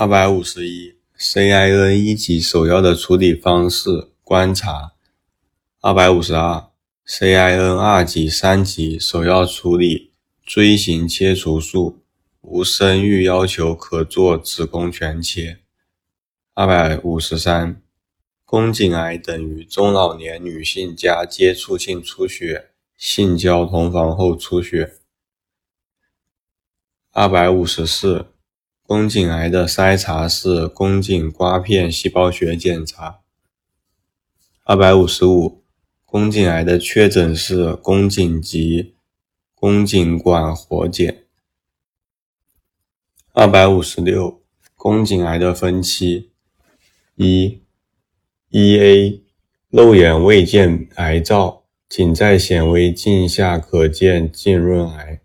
二百五十一，CIN 一级首要的处理方式观察。二百五十二，CIN 二级、三级首要处理锥形切除术，无生育要求可做子宫全切。二百五十三，宫颈癌等于中老年女性加接触性出血，性交同房后出血。二百五十四，宫颈癌的筛查是宫颈刮片细胞学检查。二百五十五，宫颈癌的确诊是宫颈及宫颈管活检。二百五十六，宫颈癌的分期：一、一 A，肉眼未见癌灶，仅在显微镜下可见浸润癌。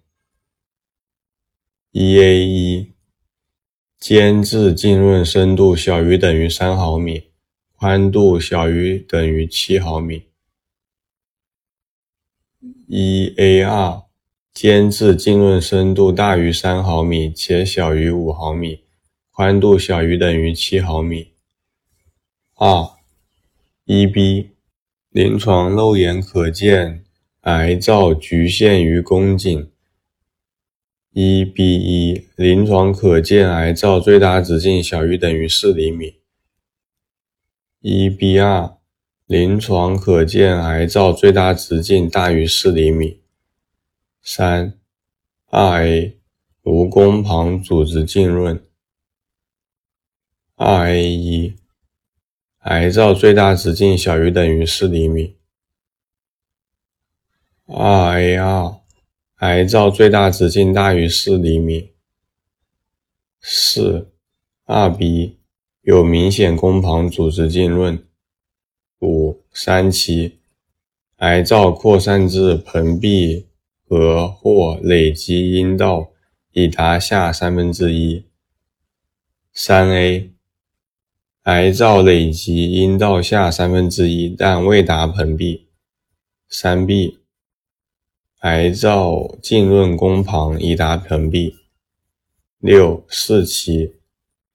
一 A 一，间质浸润深度小于等于三毫米，宽度小于等于七毫米。一 A 二，间质浸润深度大于三毫米且小于五毫米，宽度小于等于七毫米。二一 B，临床肉眼可见癌灶局限于宫颈。一 B 一临床可见癌灶最大直径小于等于四厘米。一 B 二临床可见癌灶最大直径大于四厘米。三二 A 无宫旁组织浸润。二 A 一癌灶最大直径小于等于四厘米。二 A 二癌灶最大直径大于四厘米。四、二 B 有明显宫旁组织浸润。五、三期癌灶扩散至盆壁和或累积阴道已达下三分之一。三 A 癌灶累积阴道下三分之一，但未达盆壁。三 B 癌灶浸润宫旁已达盆壁。六、四期，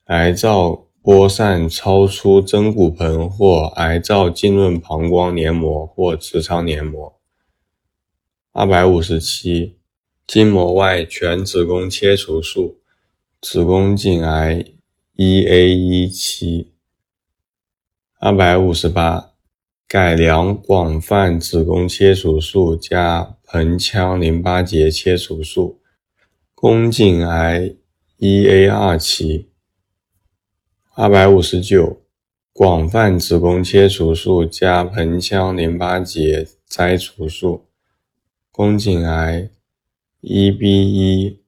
癌灶播散超出真骨盆或癌灶浸润膀胱黏膜或直肠黏膜。二百五十七，筋膜外全子宫切除术，子宫颈癌一 A 一期。二百五十八。改良广泛子宫切除术加盆腔淋巴结切除术，宫颈癌一 A 二期。二百五十九，广泛子宫切除术加盆腔淋巴结摘除术，宫颈癌一 B 一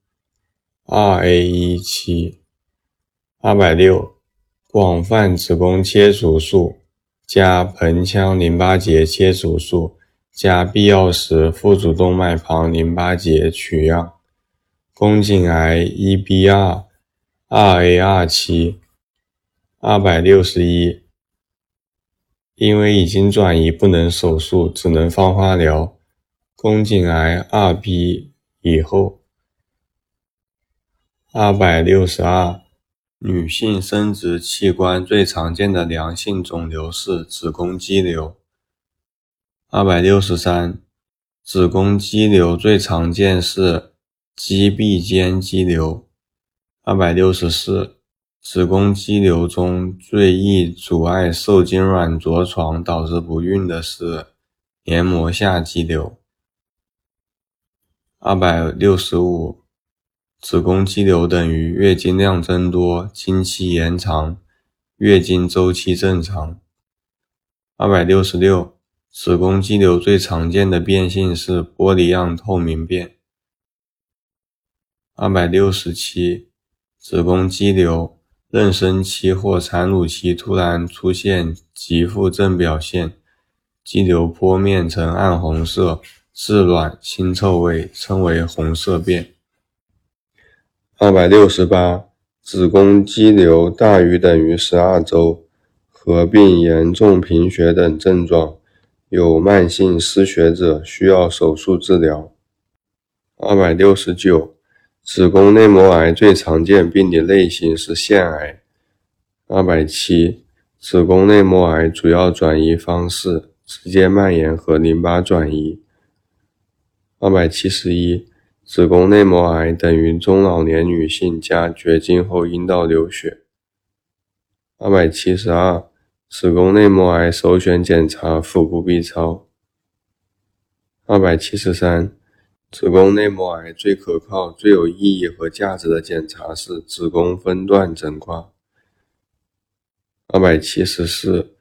二 A 一期。二百六，广泛子宫切除术。加盆腔淋巴结切除术，加必要时腹主动脉旁淋巴结取样。宫颈癌一 B 二二 A 二期，二百六十一。因为已经转移不能手术，只能放化疗。宫颈癌二 B 以后。二百六十二。女性生殖器官最常见的良性肿瘤是子宫肌瘤。二百六十三，子宫肌瘤最常见是肌壁间肌瘤。二百六十四，子宫肌瘤中最易阻碍受精卵着床导致不孕的是黏膜下肌瘤。二百六十五。子宫肌瘤等于月经量增多、经期延长、月经周期正常。二百六十六，子宫肌瘤最常见的变性是玻璃样透明变。二百六十七，子宫肌瘤妊娠期或产乳期突然出现极腹症表现，肌瘤剖面呈暗红色，质卵、腥臭味，称为红色变。二百六十八，子宫肌瘤大于等于十二周，合并严重贫血等症状，有慢性失血者需要手术治疗。二百六十九，子宫内膜癌最常见病理类型是腺癌，二百七，子宫内膜癌主要转移方式：直接蔓延和淋巴转移。二百七十一，子宫内膜癌等于中老年女性加绝经后阴道流血。二百七十二，子宫内膜癌首选检查腹部 B 超。二百七十三，子宫内膜癌最可靠、最有意义和价值的检查是子宫分段诊刮。二百七十四，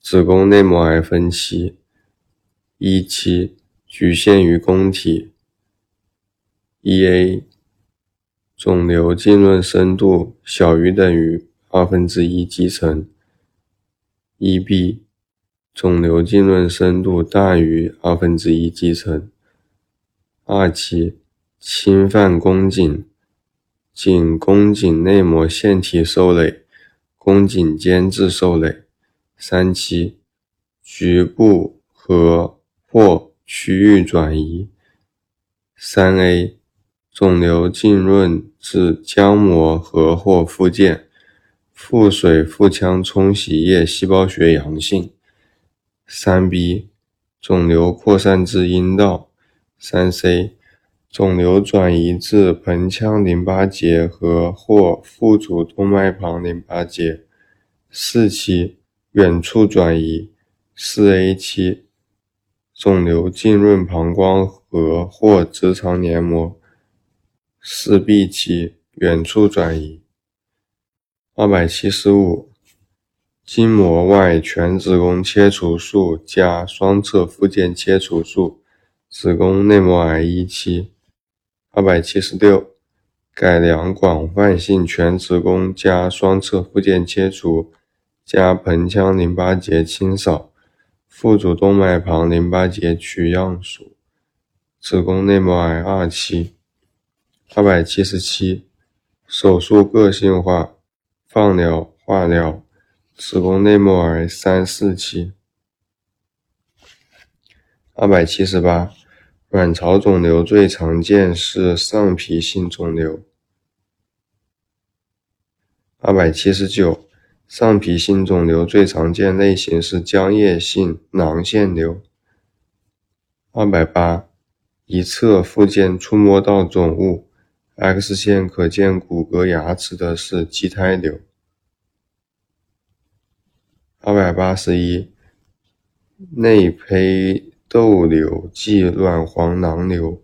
子宫内膜癌分期：一期局限于宫体。一 A，肿瘤浸润深度小于等于二分之一肌层。一 B，肿瘤浸润深度大于二分之一肌层。二期侵犯宫颈，颈宫颈内膜腺体受累。宫颈间质受累，三期局部和或区域转移。三 A 肿瘤浸润至浆膜和或附件，腹水腹腔冲洗液细胞学阳性。三 B 肿瘤扩散至阴道。三 C 肿瘤转移至盆腔淋巴结和或腹主动脉旁淋巴结。四期远处转移。四 A 期肿瘤浸润膀胱和或直肠黏膜。四 B 期远处转移。二百七十五，筋膜外全子宫切除术加双侧附件切除术，子宫内膜癌一期。二百七十六，改良广泛性全子宫加双侧附件切除。加盆腔淋巴结清扫，腹主动脉旁淋巴结取样术，子宫内膜癌二期。二百七十七，手术个性化，放疗、化疗，子宫内膜癌三四期。二百七十八，卵巢肿瘤最常见是上皮性肿瘤。二百七十九。上皮性肿瘤最常见类型是浆液性囊腺瘤。二百八，一侧附件触摸到肿物，X 线可见骨骼牙齿的是畸胎瘤。二百八十一，内胚窦瘤即卵黄囊瘤，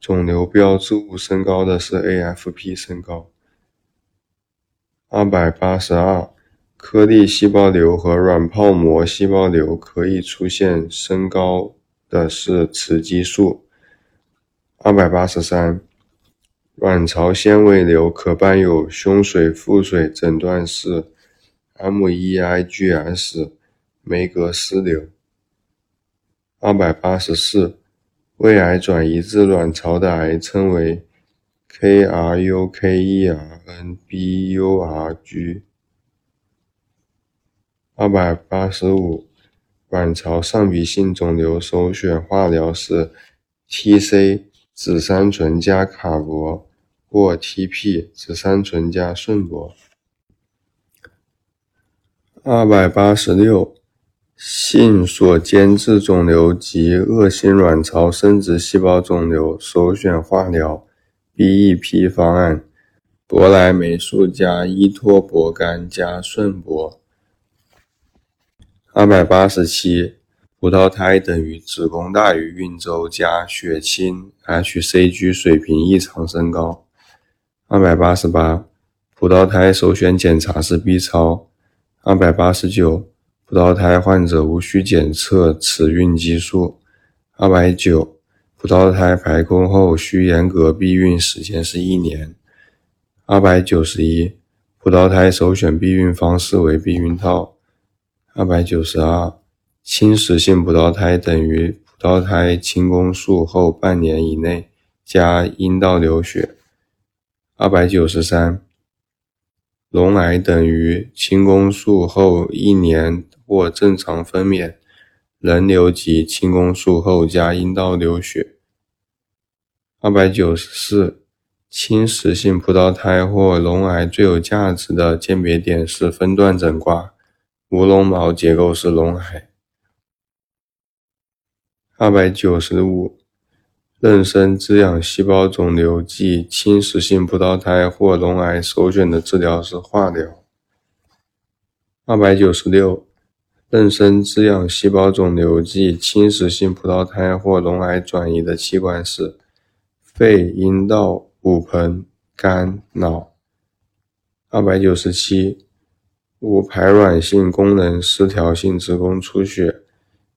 肿瘤标志物升高的是 AFP 升高。二百八十二。颗粒细胞瘤和软泡膜细胞瘤可以出现升高的是雌激素。二百八十三，卵巢纤维瘤可伴有胸水、腹水，诊断是 M E I G S，梅格斯瘤。二百八十四，胃癌转移至卵巢的癌称为 KRUKERNBURG。二百八十五，卵巢上皮性肿瘤首选化疗是 T-C 紫杉醇加卡铂或 T-P 紫杉醇加顺铂。二百八十六，性所间质肿瘤及恶性卵巢生殖细胞肿瘤首选化疗 BEP 方案，博莱霉素加依托博苷加顺铂。二百八十七，葡萄胎等于子宫大于孕周加血清 hCG 水平异常升高。二百八十八，葡萄胎首选检查是 B 超。二百八十九，葡萄胎患者无需检测雌孕激素。二百九，葡萄胎排空后需严格避孕时间是一年。二百九十一，葡萄胎首选避孕方式为避孕套。二百九十二，侵蚀性葡萄胎等于葡萄胎清宫术后半年以内加阴道流血。二百九十三，隆癌等于清宫术后一年或正常分娩，人流及清宫术后加阴道流血。二百九十四，侵蚀性葡萄胎或脓癌最有价值的鉴别点是分段诊挂，无绒毛结构式脓癌。二百九十五，妊娠滋养细胞肿瘤及侵蚀性葡萄胎或脓癌首选的治疗是化疗。二百九十六。妊娠滋养细胞肿瘤及侵蚀性葡萄胎或脓癌转移的器官是肺、阴道、骨盆、肝、脑。二百九十七，无排卵性功能失调性子宫出血，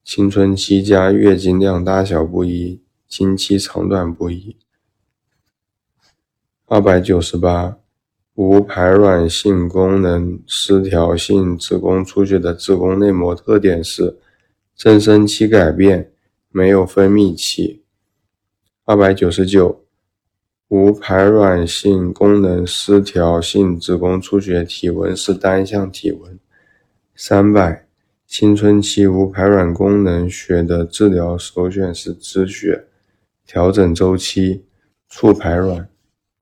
青春期加月经量大小不一，经期长短不一。二百九十八。无排卵性功能失调性子宫出血的子宫内膜特点是增生期改变，没有分泌期。二百九十九，无排卵性功能失调性子宫出血体温是单向体温。三百，青春期无排卵功能血的治疗首选是止血，调整周期，促排卵。